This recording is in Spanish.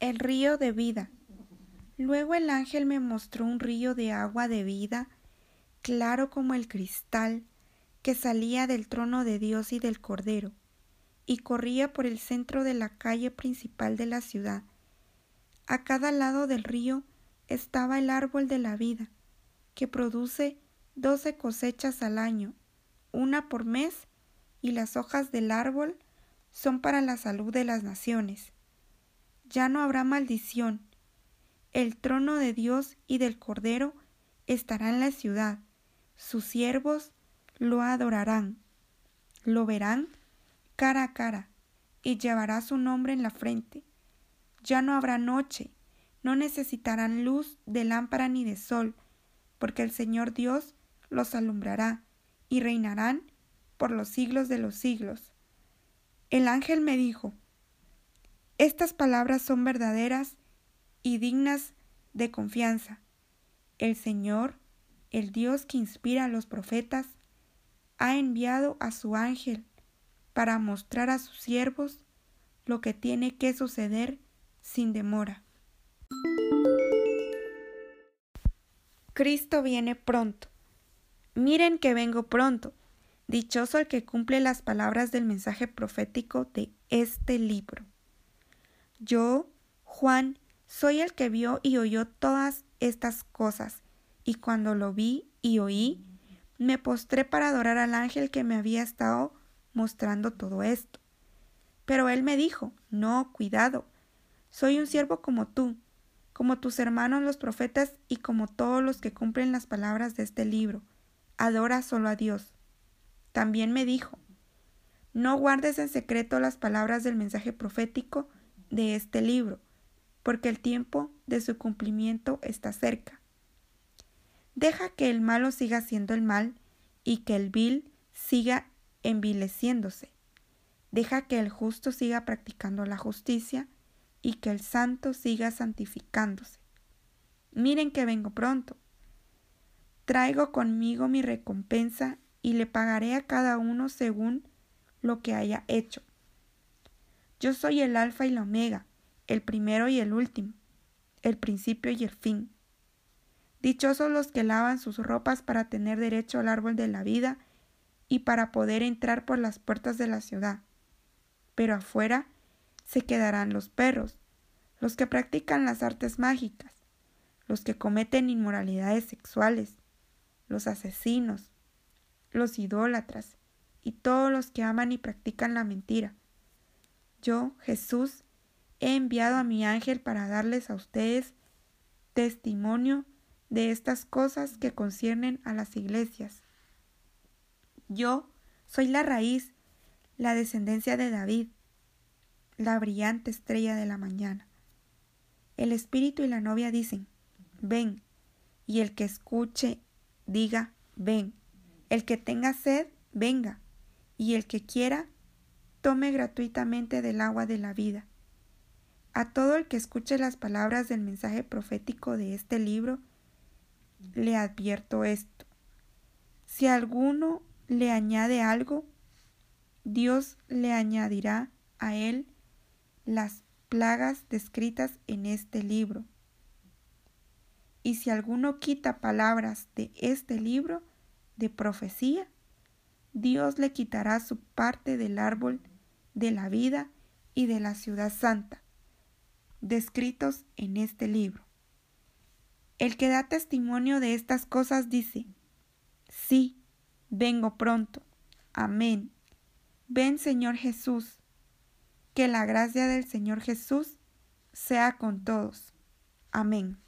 El río de vida. Luego el ángel me mostró un río de agua de vida, claro como el cristal, que salía del trono de Dios y del Cordero, y corría por el centro de la calle principal de la ciudad. A cada lado del río estaba el árbol de la vida, que produce doce cosechas al año, una por mes, y las hojas del árbol son para la salud de las naciones ya no habrá maldición. El trono de Dios y del Cordero estará en la ciudad. Sus siervos lo adorarán. Lo verán cara a cara y llevará su nombre en la frente. Ya no habrá noche, no necesitarán luz de lámpara ni de sol, porque el Señor Dios los alumbrará y reinarán por los siglos de los siglos. El ángel me dijo, estas palabras son verdaderas y dignas de confianza. El Señor, el Dios que inspira a los profetas, ha enviado a su ángel para mostrar a sus siervos lo que tiene que suceder sin demora. Cristo viene pronto. Miren que vengo pronto. Dichoso el que cumple las palabras del mensaje profético de este libro. Yo, Juan, soy el que vio y oyó todas estas cosas, y cuando lo vi y oí, me postré para adorar al ángel que me había estado mostrando todo esto. Pero él me dijo, no, cuidado, soy un siervo como tú, como tus hermanos los profetas y como todos los que cumplen las palabras de este libro. Adora solo a Dios. También me dijo, no guardes en secreto las palabras del mensaje profético de este libro, porque el tiempo de su cumplimiento está cerca. Deja que el malo siga siendo el mal y que el vil siga envileciéndose. Deja que el justo siga practicando la justicia y que el santo siga santificándose. Miren que vengo pronto. Traigo conmigo mi recompensa y le pagaré a cada uno según lo que haya hecho. Yo soy el alfa y la omega, el primero y el último, el principio y el fin. Dichosos los que lavan sus ropas para tener derecho al árbol de la vida y para poder entrar por las puertas de la ciudad. Pero afuera se quedarán los perros, los que practican las artes mágicas, los que cometen inmoralidades sexuales, los asesinos, los idólatras y todos los que aman y practican la mentira yo, Jesús, he enviado a mi ángel para darles a ustedes testimonio de estas cosas que conciernen a las iglesias. Yo soy la raíz, la descendencia de David, la brillante estrella de la mañana. El espíritu y la novia dicen, ven, y el que escuche diga, ven, el que tenga sed, venga, y el que quiera, tome gratuitamente del agua de la vida. A todo el que escuche las palabras del mensaje profético de este libro, le advierto esto. Si alguno le añade algo, Dios le añadirá a él las plagas descritas en este libro. Y si alguno quita palabras de este libro de profecía, Dios le quitará su parte del árbol de la vida y de la ciudad santa, descritos en este libro. El que da testimonio de estas cosas dice, sí, vengo pronto. Amén. Ven Señor Jesús. Que la gracia del Señor Jesús sea con todos. Amén.